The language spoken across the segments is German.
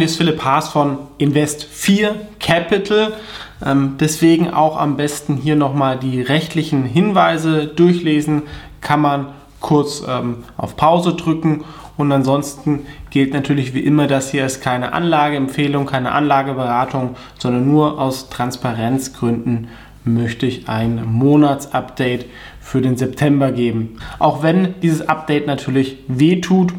Ist Philipp Haas von Invest4 Capital. Ähm, deswegen auch am besten hier nochmal die rechtlichen Hinweise durchlesen. Kann man kurz ähm, auf Pause drücken und ansonsten gilt natürlich wie immer, das hier ist keine Anlageempfehlung, keine Anlageberatung, sondern nur aus Transparenzgründen möchte ich ein Monatsupdate für den September geben. Auch wenn dieses Update natürlich wehtut,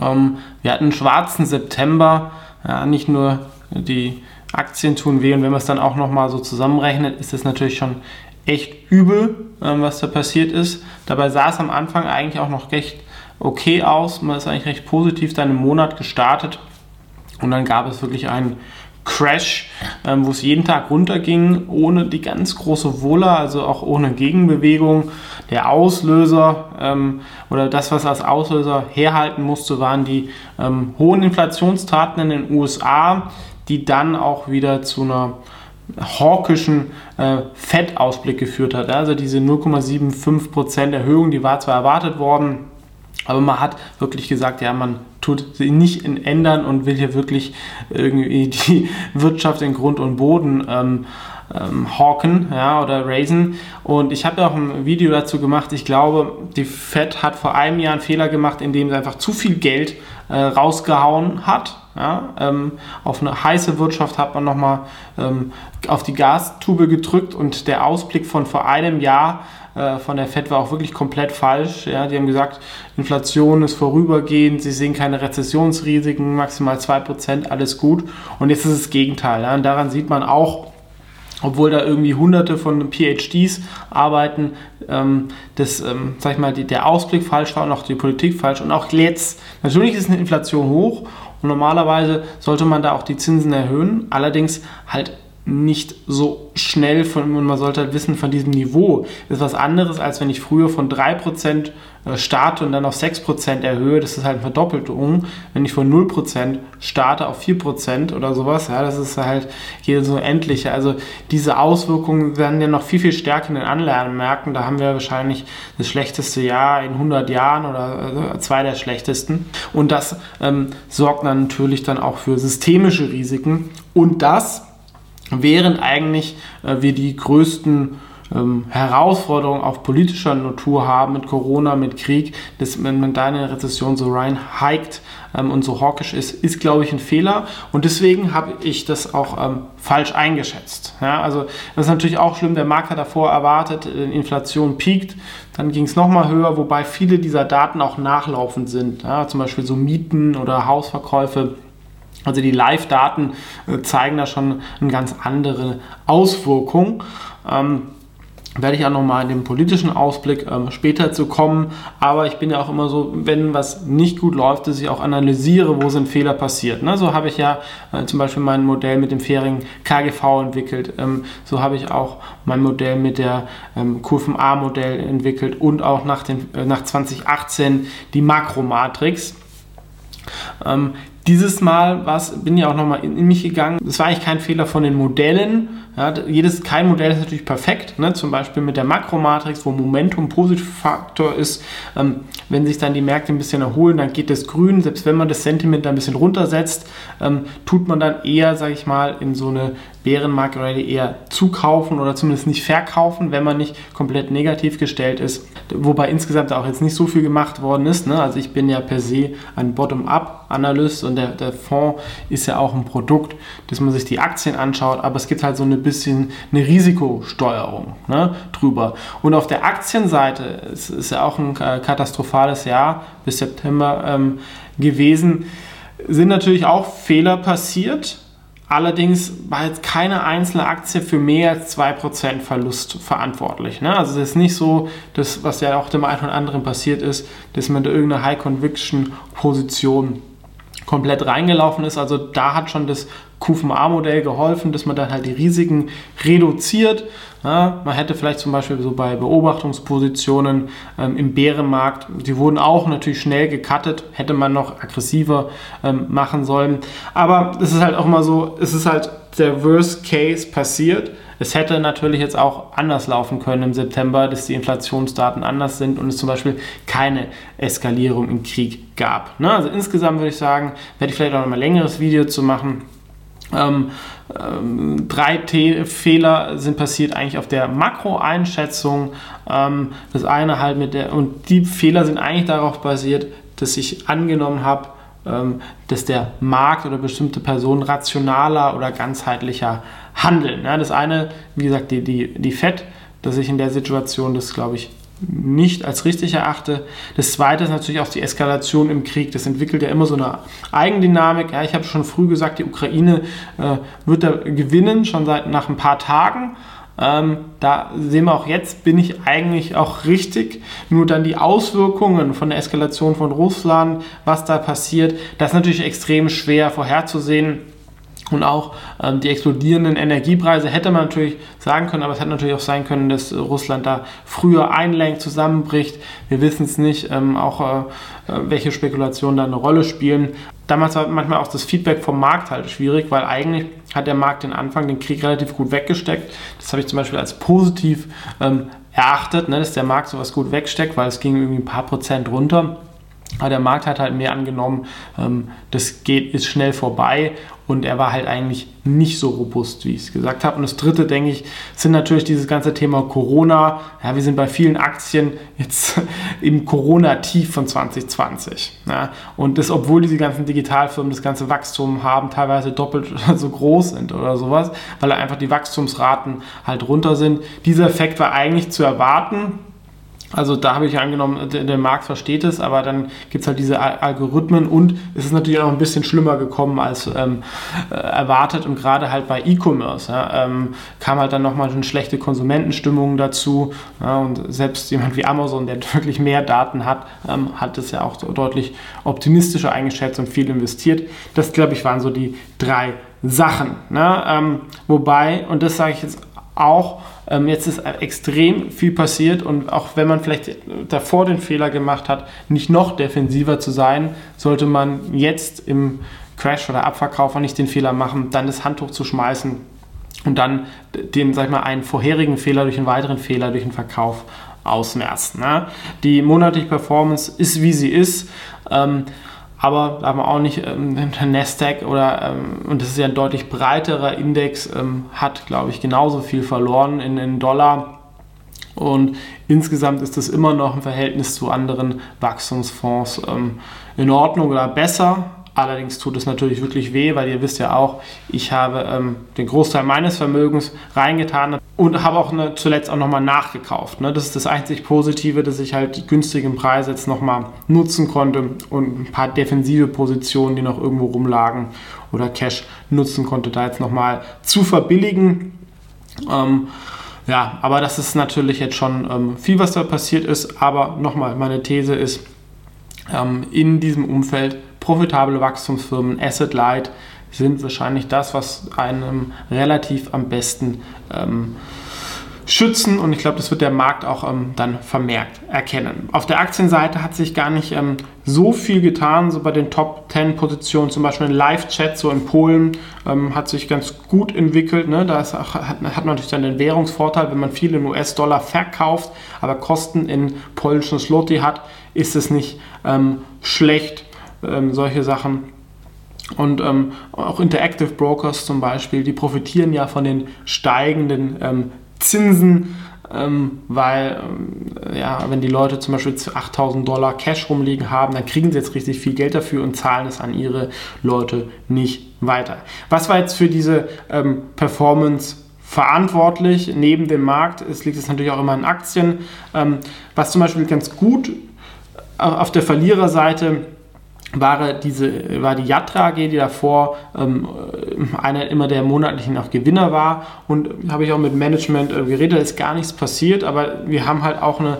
ähm, wir hatten einen schwarzen September, ja, nicht nur die Aktien tun weh und wenn man es dann auch nochmal so zusammenrechnet, ist es natürlich schon echt übel, ähm, was da passiert ist. Dabei sah es am Anfang eigentlich auch noch recht okay aus. Man ist eigentlich recht positiv dann im Monat gestartet und dann gab es wirklich einen Crash, ähm, wo es jeden Tag runterging, ohne die ganz große Wohler, also auch ohne Gegenbewegung. Der Auslöser ähm, oder das, was als Auslöser herhalten musste, waren die ähm, hohen Inflationstaten in den USA, die dann auch wieder zu einer hawkischen äh, Fettausblick geführt hat. Also diese 0,75% Erhöhung, die war zwar erwartet worden, aber man hat wirklich gesagt, ja, man tut sie nicht ändern und will hier wirklich irgendwie die Wirtschaft in Grund und Boden ähm, ähm, hawken ja, oder raisen. Und ich habe ja auch ein Video dazu gemacht. Ich glaube, die Fed hat vor einem Jahr einen Fehler gemacht, indem sie einfach zu viel Geld äh, rausgehauen hat. Ja, ähm, auf eine heiße Wirtschaft hat man nochmal ähm, auf die Gastube gedrückt und der Ausblick von vor einem Jahr äh, von der FED war auch wirklich komplett falsch. Ja, die haben gesagt, Inflation ist vorübergehend, sie sehen keine Rezessionsrisiken, maximal 2%, alles gut. Und jetzt ist es das Gegenteil. Ja, und daran sieht man auch, obwohl da irgendwie hunderte von PhDs arbeiten, ähm, dass, ähm, sag ich mal, die, der Ausblick falsch war und auch die Politik falsch. Und auch jetzt, natürlich ist eine Inflation hoch und normalerweise sollte man da auch die Zinsen erhöhen, allerdings halt nicht so schnell von, und man sollte halt wissen, von diesem Niveau ist was anderes, als wenn ich früher von 3% äh, starte und dann auf 6% erhöhe, das ist halt eine Verdoppelung. Wenn ich von 0% starte auf 4% oder sowas, ja, das ist halt hier so endlich. Also diese Auswirkungen werden ja noch viel, viel stärker in den Anleihenmärkten. Da haben wir wahrscheinlich das schlechteste Jahr in 100 Jahren oder äh, zwei der schlechtesten. Und das ähm, sorgt dann natürlich dann auch für systemische Risiken. Und das während eigentlich äh, wir die größten ähm, Herausforderungen auf politischer Natur haben mit Corona, mit Krieg, dass man da in eine Rezession so reinhiked ähm, und so hawkisch ist, ist glaube ich ein Fehler. Und deswegen habe ich das auch ähm, falsch eingeschätzt. Ja, also das ist natürlich auch schlimm, der Markt hat davor erwartet, äh, Inflation piekt, dann ging es nochmal höher, wobei viele dieser Daten auch nachlaufend sind, ja, zum Beispiel so Mieten oder Hausverkäufe also die Live-Daten äh, zeigen da schon eine ganz andere Auswirkung. Ähm, werde ich auch nochmal in dem politischen Ausblick ähm, später zu kommen. Aber ich bin ja auch immer so, wenn was nicht gut läuft, dass ich auch analysiere, wo sind Fehler passiert. Ne? So habe ich ja äh, zum Beispiel mein Modell mit dem fairen KGV entwickelt. Ähm, so habe ich auch mein Modell mit der ähm, QFMA-Modell entwickelt und auch nach, den, äh, nach 2018 die Makromatrix. Dieses Mal bin ja auch nochmal in, mich gegangen. Das war eigentlich kein Fehler von den Modellen. Ja, jedes, kein Modell ist natürlich perfekt. Ne? Zum Beispiel mit der Makromatrix, wo Momentum Positivfaktor ist. Ähm, wenn sich dann die Märkte ein bisschen erholen, dann geht das grün. Selbst wenn man das Sentiment ein bisschen runtersetzt, ähm, tut man dann eher, sage ich mal, in so eine Bärenmarkt-Rallye eher zukaufen oder zumindest nicht verkaufen, wenn man nicht komplett negativ gestellt ist. Wobei insgesamt auch jetzt nicht so viel gemacht worden ist. Ne? Also ich bin ja per se ein Bottom-up-Analyst und der, der Fonds ist ja auch ein Produkt, dass man sich die Aktien anschaut, aber es gibt halt so ein bisschen eine Risikosteuerung ne, drüber. Und auf der Aktienseite es ist ja auch ein katastrophales Jahr bis September ähm, gewesen, sind natürlich auch Fehler passiert Allerdings war jetzt keine einzelne Aktie für mehr als 2% Verlust verantwortlich. Ne? Also es ist nicht so, dass, was ja auch dem einen oder anderen passiert ist, dass man da irgendeine High-Conviction-Position komplett reingelaufen ist. Also da hat schon das QVA-Modell geholfen, dass man dann halt die Risiken reduziert. Ja, man hätte vielleicht zum Beispiel so bei Beobachtungspositionen ähm, im Bärenmarkt, die wurden auch natürlich schnell gecuttet, hätte man noch aggressiver ähm, machen sollen. Aber es ist halt auch mal so, es ist halt der Worst Case passiert. Es hätte natürlich jetzt auch anders laufen können im September, dass die Inflationsdaten anders sind und es zum Beispiel keine Eskalierung im Krieg gab. Ne? Also insgesamt würde ich sagen, werde ich vielleicht auch noch mal ein längeres Video zu machen. Ähm, ähm, drei T Fehler sind passiert eigentlich auf der Makroeinschätzung. Ähm, das eine halt mit der, und die Fehler sind eigentlich darauf basiert, dass ich angenommen habe, ähm, dass der Markt oder bestimmte Personen rationaler oder ganzheitlicher handeln. Ja, das eine, wie gesagt, die, die, die FED, dass ich in der Situation das, glaube ich, nicht als richtig erachte. Das zweite ist natürlich auch die Eskalation im Krieg. Das entwickelt ja immer so eine Eigendynamik. Ja, ich habe schon früh gesagt, die Ukraine äh, wird da gewinnen, schon seit nach ein paar Tagen. Ähm, da sehen wir auch jetzt, bin ich eigentlich auch richtig. Nur dann die Auswirkungen von der Eskalation von Russland, was da passiert, das ist natürlich extrem schwer vorherzusehen. Und auch ähm, die explodierenden Energiepreise hätte man natürlich sagen können, aber es hätte natürlich auch sein können, dass Russland da früher einlenkt, zusammenbricht. Wir wissen es nicht, ähm, auch äh, äh welche Spekulationen da eine Rolle spielen. Damals war manchmal auch das Feedback vom Markt halt schwierig, weil eigentlich hat der Markt den Anfang, den Krieg relativ gut weggesteckt. Das habe ich zum Beispiel als positiv ähm, erachtet, ne, dass der Markt sowas gut wegsteckt, weil es ging irgendwie ein paar Prozent runter. Aber der Markt hat halt mehr angenommen, ähm, das geht, ist schnell vorbei und er war halt eigentlich nicht so robust, wie ich es gesagt habe. Und das dritte, denke ich, sind natürlich dieses ganze Thema Corona. Ja, wir sind bei vielen Aktien jetzt im Corona-Tief von 2020. Ja, und das, obwohl diese ganzen Digitalfirmen das ganze Wachstum haben, teilweise doppelt so groß sind oder sowas, weil einfach die Wachstumsraten halt runter sind. Dieser Effekt war eigentlich zu erwarten also da habe ich angenommen, der, der, Markt versteht es, aber dann gibt es halt diese Algorithmen und es ist natürlich auch ein bisschen schlimmer gekommen als ähm, äh, erwartet und gerade halt bei E-Commerce ja, ähm, kam halt dann nochmal eine schlechte Konsumentenstimmung dazu ja, und selbst jemand wie Amazon, der wirklich mehr Daten hat, ähm, hat es ja auch deutlich optimistischer eingeschätzt und viel investiert. Das, glaube ich, waren so die drei Sachen. Ne? Ähm, wobei, und das sage ich jetzt auch, ähm, jetzt ist extrem viel passiert und auch wenn man vielleicht davor den Fehler gemacht hat, nicht noch defensiver zu sein, sollte man jetzt im Crash oder Abverkauf nicht den Fehler machen, dann das Handtuch zu schmeißen und dann den, sag ich mal, einen vorherigen Fehler durch einen weiteren Fehler durch den Verkauf ausmerzen. Ne? Die monatliche Performance ist, wie sie ist. Ähm, aber da wir auch nicht ähm, der Nasdaq oder ähm, und das ist ja ein deutlich breiterer Index, ähm, hat glaube ich genauso viel verloren in, in Dollar. Und insgesamt ist das immer noch im Verhältnis zu anderen Wachstumsfonds ähm, in Ordnung oder besser. Allerdings tut es natürlich wirklich weh, weil ihr wisst ja auch, ich habe ähm, den Großteil meines Vermögens reingetan und habe auch ne, zuletzt auch nochmal nachgekauft. Ne? Das ist das einzig Positive, dass ich halt die günstigen Preise jetzt nochmal nutzen konnte und ein paar defensive Positionen, die noch irgendwo rumlagen oder Cash nutzen konnte, da jetzt nochmal zu verbilligen. Ähm, ja, aber das ist natürlich jetzt schon ähm, viel, was da passiert ist. Aber nochmal, meine These ist, ähm, in diesem Umfeld profitable Wachstumsfirmen, Asset Light, sind wahrscheinlich das, was einem relativ am besten ähm, schützen und ich glaube, das wird der Markt auch ähm, dann vermerkt erkennen. Auf der Aktienseite hat sich gar nicht ähm, so viel getan, so bei den Top 10 Positionen, zum Beispiel ein Live-Chat, so in Polen, ähm, hat sich ganz gut entwickelt. Ne? Da hat, hat man natürlich dann den Währungsvorteil, wenn man viel in US-Dollar verkauft, aber Kosten in polnischen Slotty hat, ist es nicht ähm, schlecht ähm, solche Sachen. Und ähm, auch Interactive Brokers zum Beispiel, die profitieren ja von den steigenden ähm, Zinsen, ähm, weil ähm, ja, wenn die Leute zum Beispiel 8000 Dollar Cash rumliegen haben, dann kriegen sie jetzt richtig viel Geld dafür und zahlen es an ihre Leute nicht weiter. Was war jetzt für diese ähm, Performance verantwortlich neben dem Markt? Es liegt es natürlich auch immer in Aktien. Was zum Beispiel ganz gut äh, auf der Verliererseite war, diese, war die Yatra AG, die davor ähm, einer immer der monatlichen auch Gewinner war. Und habe ich auch mit Management äh, geredet, ist gar nichts passiert, aber wir haben halt auch eine,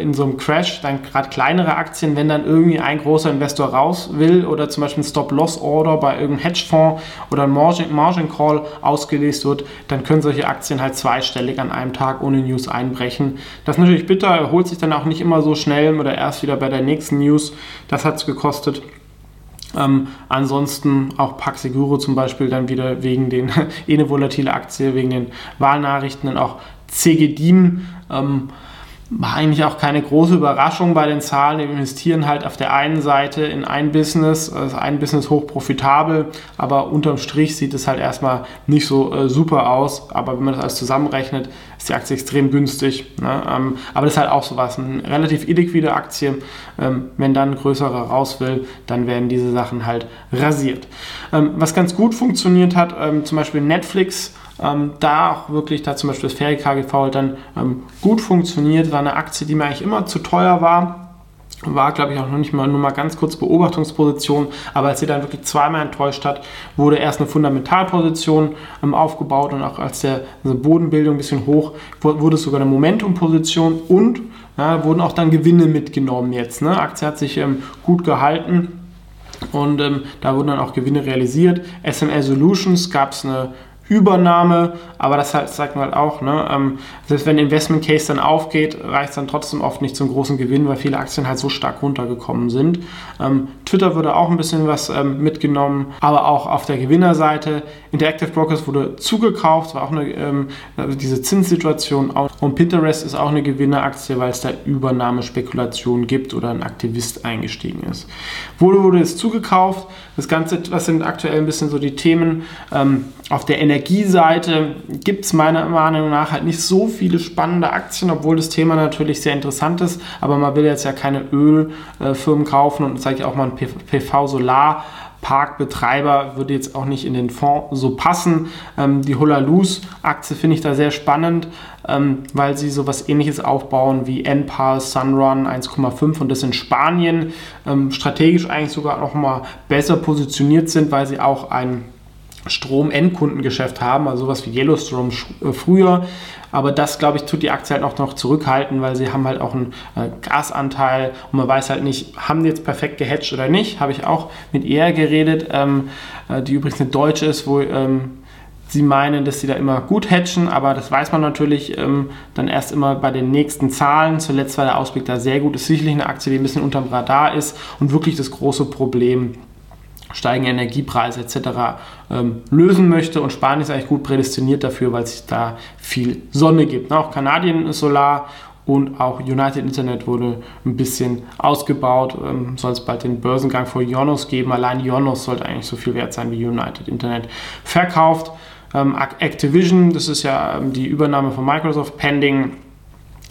in so einem Crash dann gerade kleinere Aktien, wenn dann irgendwie ein großer Investor raus will oder zum Beispiel ein Stop-Loss-Order bei irgendeinem Hedgefonds oder ein Margin, Margin Call ausgelöst wird, dann können solche Aktien halt zweistellig an einem Tag ohne News einbrechen. Das ist natürlich bitter, erholt sich dann auch nicht immer so schnell oder erst wieder bei der nächsten News. Das hat es gekostet. Ähm, ansonsten auch Paxeguro zum Beispiel dann wieder wegen den, eh eine volatile Aktie, wegen den Wahlnachrichten und auch CGDIM. Ähm, war eigentlich auch keine große Überraschung bei den Zahlen. Wir investieren halt auf der einen Seite in ein Business, also ein Business hoch profitabel, aber unterm Strich sieht es halt erstmal nicht so äh, super aus. Aber wenn man das alles zusammenrechnet, ist die Aktie extrem günstig. Ne? Ähm, aber das ist halt auch sowas, eine relativ illiquide Aktie. Ähm, wenn dann ein größerer raus will, dann werden diese Sachen halt rasiert. Ähm, was ganz gut funktioniert hat, ähm, zum Beispiel Netflix, ähm, da auch wirklich, da zum Beispiel das Ferry KGV halt dann ähm, gut funktioniert, war eine Aktie, die mir eigentlich immer zu teuer war. War, glaube ich, auch noch nicht mal nur mal ganz kurz Beobachtungsposition, aber als sie dann wirklich zweimal enttäuscht hat, wurde erst eine Fundamentalposition ähm, aufgebaut und auch als der also Bodenbildung ein bisschen hoch, wurde es sogar eine Momentumposition und ja, wurden auch dann Gewinne mitgenommen jetzt. Ne? Aktie hat sich ähm, gut gehalten und ähm, da wurden dann auch Gewinne realisiert. SML Solutions gab es eine Übernahme, aber das halt, sagt man halt auch, ne, ähm, selbst wenn Investment Case dann aufgeht, reicht es dann trotzdem oft nicht zum großen Gewinn, weil viele Aktien halt so stark runtergekommen sind. Ähm, Twitter wurde auch ein bisschen was ähm, mitgenommen, aber auch auf der Gewinnerseite. Interactive Brokers wurde zugekauft, war auch eine, ähm, also diese Zinssituation. Und Pinterest ist auch eine Gewinneraktie, weil es da Übernahmespekulationen gibt oder ein Aktivist eingestiegen ist. Wo wurde es zugekauft? Das Ganze, was sind aktuell ein bisschen so die Themen? Ähm, auf der Energieseite gibt es meiner Meinung nach halt nicht so viele spannende Aktien, obwohl das Thema natürlich sehr interessant ist. Aber man will jetzt ja keine Ölfirmen kaufen und zeige ich auch mal ein PV-Solar. Parkbetreiber würde jetzt auch nicht in den Fonds so passen. Ähm, die Hulaluz-Aktie finde ich da sehr spannend, ähm, weil sie sowas ähnliches aufbauen wie NPAR, Sunrun 1,5 und das in Spanien ähm, strategisch eigentlich sogar noch mal besser positioniert sind, weil sie auch ein Strom-Endkundengeschäft haben, also sowas wie Yellowstone äh, früher. Aber das, glaube ich, tut die Aktie halt auch noch zurückhalten, weil sie haben halt auch einen äh, Gasanteil und man weiß halt nicht, haben die jetzt perfekt gehatcht oder nicht. Habe ich auch mit ihr geredet, ähm, äh, die übrigens eine Deutsche ist, wo ähm, sie meinen, dass sie da immer gut hatchen, aber das weiß man natürlich ähm, dann erst immer bei den nächsten Zahlen. Zuletzt war der Ausblick da sehr gut. Ist sicherlich eine Aktie, die ein bisschen unterm Radar ist und wirklich das große Problem steigende Energiepreise etc. Ähm, lösen möchte. Und Spanien ist eigentlich gut prädestiniert dafür, weil es da viel Sonne gibt. Auch Kanadien ist Solar und auch United Internet wurde ein bisschen ausgebaut. Ähm, soll es bald den Börsengang vor Ionos geben. Allein Ionos sollte eigentlich so viel wert sein wie United Internet. Verkauft ähm, Activision, das ist ja ähm, die Übernahme von Microsoft, pending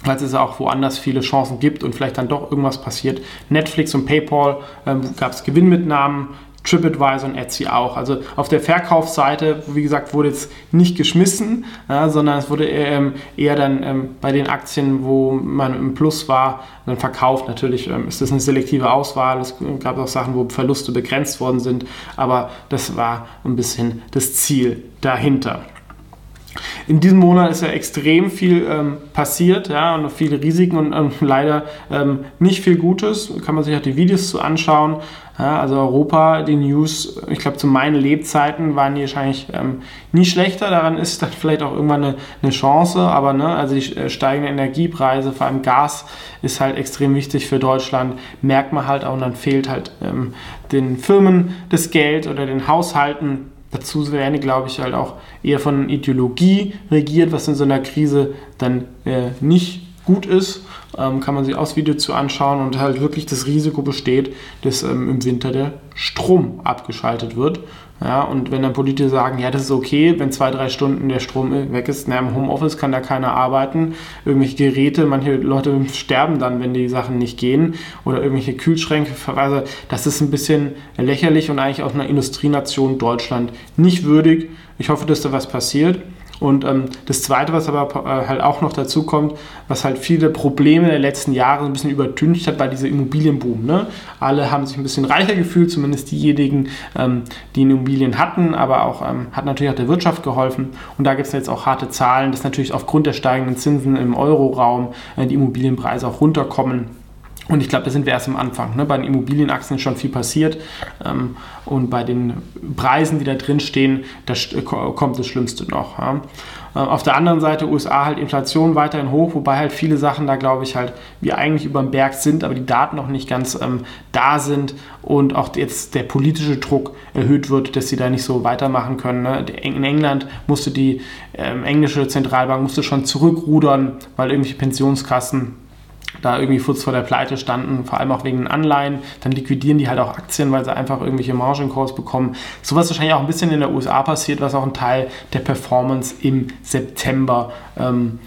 weil es auch woanders viele Chancen gibt und vielleicht dann doch irgendwas passiert. Netflix und PayPal ähm, gab es Gewinnmitnahmen, TripAdvisor und Etsy auch. Also auf der Verkaufsseite, wie gesagt, wurde jetzt nicht geschmissen, ja, sondern es wurde ähm, eher dann ähm, bei den Aktien, wo man im Plus war, dann verkauft. Natürlich ähm, ist das eine selektive Auswahl. Es gab auch Sachen, wo Verluste begrenzt worden sind, aber das war ein bisschen das Ziel dahinter. In diesem Monat ist ja extrem viel ähm, passiert, ja, und viele Risiken und ähm, leider ähm, nicht viel Gutes. Kann man sich auch die Videos zu anschauen. Ja, also Europa, die News, ich glaube zu meinen Lebzeiten waren die wahrscheinlich ähm, nie schlechter. Daran ist dann vielleicht auch irgendwann eine, eine Chance, aber ne, also die äh, steigenden Energiepreise, vor allem Gas, ist halt extrem wichtig für Deutschland. Merkt man halt auch und dann fehlt halt ähm, den Firmen das Geld oder den Haushalten Dazu werden, glaube ich, halt auch eher von Ideologie regiert, was in so einer Krise dann äh, nicht gut ist. Ähm, kann man sich aus Video zu anschauen und halt wirklich das Risiko besteht, dass ähm, im Winter der Strom abgeschaltet wird. Ja, und wenn dann Politiker sagen, ja, das ist okay, wenn zwei, drei Stunden der Strom weg ist, na, im Homeoffice kann da keiner arbeiten, irgendwelche Geräte, manche Leute sterben dann, wenn die Sachen nicht gehen oder irgendwelche Kühlschränke verweise, das ist ein bisschen lächerlich und eigentlich auch einer Industrienation Deutschland nicht würdig. Ich hoffe, dass da was passiert. Und ähm, das Zweite, was aber äh, halt auch noch dazu kommt, was halt viele Probleme der letzten Jahre ein bisschen übertüncht hat, war dieser Immobilienboom. Ne? Alle haben sich ein bisschen reicher gefühlt, zumindest diejenigen, ähm, die Immobilien hatten, aber auch ähm, hat natürlich auch der Wirtschaft geholfen. Und da gibt es jetzt auch harte Zahlen, dass natürlich aufgrund der steigenden Zinsen im Euroraum äh, die Immobilienpreise auch runterkommen. Und ich glaube, da sind wir erst am Anfang. Ne? Bei den Immobilienaktien ist schon viel passiert. Ähm, und bei den Preisen, die da drin stehen, da kommt das Schlimmste noch. Ja? Äh, auf der anderen Seite USA halt Inflation weiterhin hoch, wobei halt viele Sachen da, glaube ich, halt wie eigentlich über dem Berg sind, aber die Daten noch nicht ganz ähm, da sind und auch jetzt der politische Druck erhöht wird, dass sie da nicht so weitermachen können. Ne? In England musste die ähm, englische Zentralbank musste schon zurückrudern, weil irgendwelche Pensionskassen da irgendwie kurz vor der Pleite standen, vor allem auch wegen den Anleihen. Dann liquidieren die halt auch Aktien, weil sie einfach irgendwelche Margin Calls bekommen. Sowas wahrscheinlich auch ein bisschen in der USA passiert, was auch ein Teil der Performance im September ähm,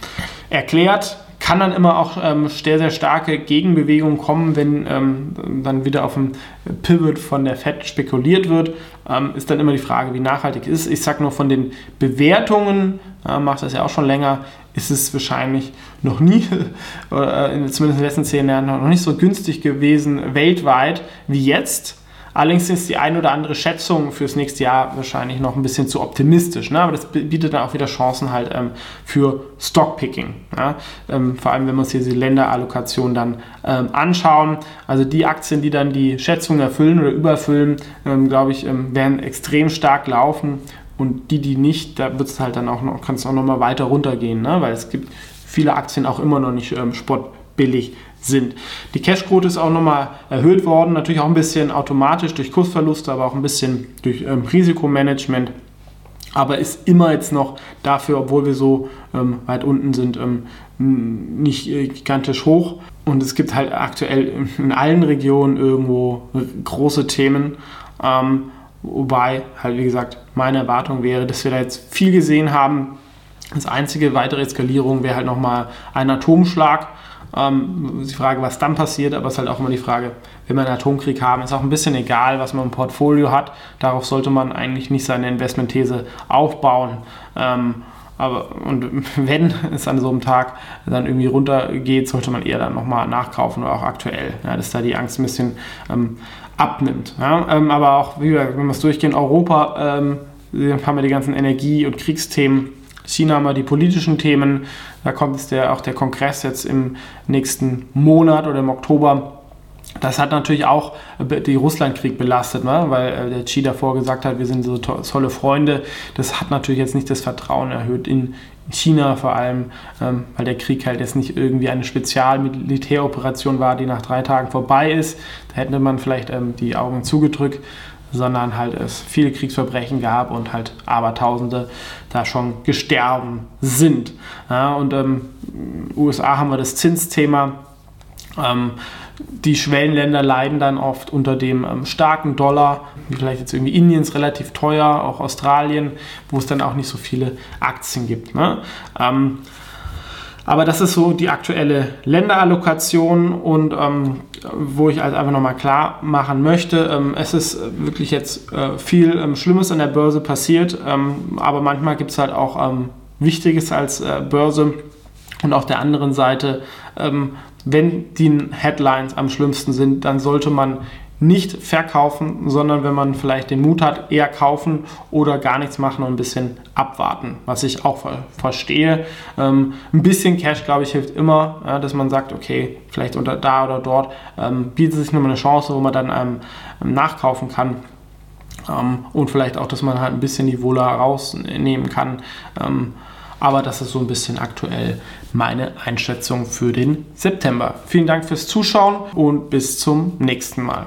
erklärt kann dann immer auch ähm, sehr, sehr starke Gegenbewegungen kommen, wenn ähm, dann wieder auf dem Pivot von der Fed spekuliert wird. Ähm, ist dann immer die Frage, wie nachhaltig ist. Ich sage nur von den Bewertungen, äh, macht das ja auch schon länger, ist es wahrscheinlich noch nie, äh, zumindest in den letzten zehn Jahren, noch nicht so günstig gewesen weltweit wie jetzt. Allerdings ist die ein oder andere Schätzung fürs nächste Jahr wahrscheinlich noch ein bisschen zu optimistisch. Ne? Aber das bietet dann auch wieder Chancen halt ähm, für Stockpicking. Ja? Ähm, vor allem, wenn wir uns hier die Länderallokation dann ähm, anschauen. Also die Aktien, die dann die Schätzung erfüllen oder überfüllen, ähm, glaube ich, ähm, werden extrem stark laufen. Und die, die nicht, da wird es halt dann auch noch, kann es auch noch mal weiter runtergehen, ne? weil es gibt viele Aktien auch immer noch nicht ähm, spottbillig sind. Die Cashquote ist auch nochmal erhöht worden, natürlich auch ein bisschen automatisch durch Kursverluste, aber auch ein bisschen durch ähm, Risikomanagement. Aber ist immer jetzt noch dafür, obwohl wir so ähm, weit unten sind, ähm, nicht äh, gigantisch hoch. Und es gibt halt aktuell in allen Regionen irgendwo große Themen. Ähm, wobei halt, wie gesagt, meine Erwartung wäre, dass wir da jetzt viel gesehen haben. Das einzige weitere Eskalierung wäre halt nochmal ein Atomschlag ähm, die Frage, was dann passiert, aber es ist halt auch immer die Frage, wenn wir einen Atomkrieg haben, ist auch ein bisschen egal, was man im Portfolio hat. Darauf sollte man eigentlich nicht seine Investmentthese aufbauen. Ähm, aber und wenn es an so einem Tag dann irgendwie runtergeht, sollte man eher dann nochmal nachkaufen oder auch aktuell, ja, dass da die Angst ein bisschen ähm, abnimmt. Ja? Ähm, aber auch, wie wir, wenn wir es durchgehen, Europa, ähm, haben wir die ganzen Energie- und Kriegsthemen China wir die politischen Themen. Da kommt es der, auch der Kongress jetzt im nächsten Monat oder im Oktober. Das hat natürlich auch die Russlandkrieg belastet, ne? weil äh, der Xi davor gesagt hat, wir sind so tolle Freunde. Das hat natürlich jetzt nicht das Vertrauen erhöht in China vor allem, ähm, weil der Krieg halt jetzt nicht irgendwie eine Spezialmilitäroperation war, die nach drei Tagen vorbei ist. Da hätte man vielleicht ähm, die Augen zugedrückt sondern halt es viele Kriegsverbrechen gab und halt Abertausende da schon gestorben sind. Ja, und ähm, USA haben wir das Zinsthema. Ähm, die Schwellenländer leiden dann oft unter dem ähm, starken Dollar, wie vielleicht jetzt irgendwie Indien ist relativ teuer, auch Australien, wo es dann auch nicht so viele Aktien gibt. Ne? Ähm, aber das ist so die aktuelle Länderallokation und ähm, wo ich also einfach nochmal klar machen möchte, ähm, es ist wirklich jetzt äh, viel ähm, Schlimmes an der Börse passiert, ähm, aber manchmal gibt es halt auch ähm, Wichtiges als äh, Börse. Und auf der anderen Seite, ähm, wenn die Headlines am schlimmsten sind, dann sollte man nicht verkaufen, sondern wenn man vielleicht den Mut hat, eher kaufen oder gar nichts machen und ein bisschen abwarten, was ich auch verstehe. Ähm, ein bisschen Cash, glaube ich, hilft immer, ja, dass man sagt, okay, vielleicht unter da oder dort ähm, bietet sich nochmal eine Chance, wo man dann ähm, nachkaufen kann. Ähm, und vielleicht auch, dass man halt ein bisschen die Wohler rausnehmen kann. Ähm, aber das ist so ein bisschen aktuell meine Einschätzung für den September. Vielen Dank fürs Zuschauen und bis zum nächsten Mal.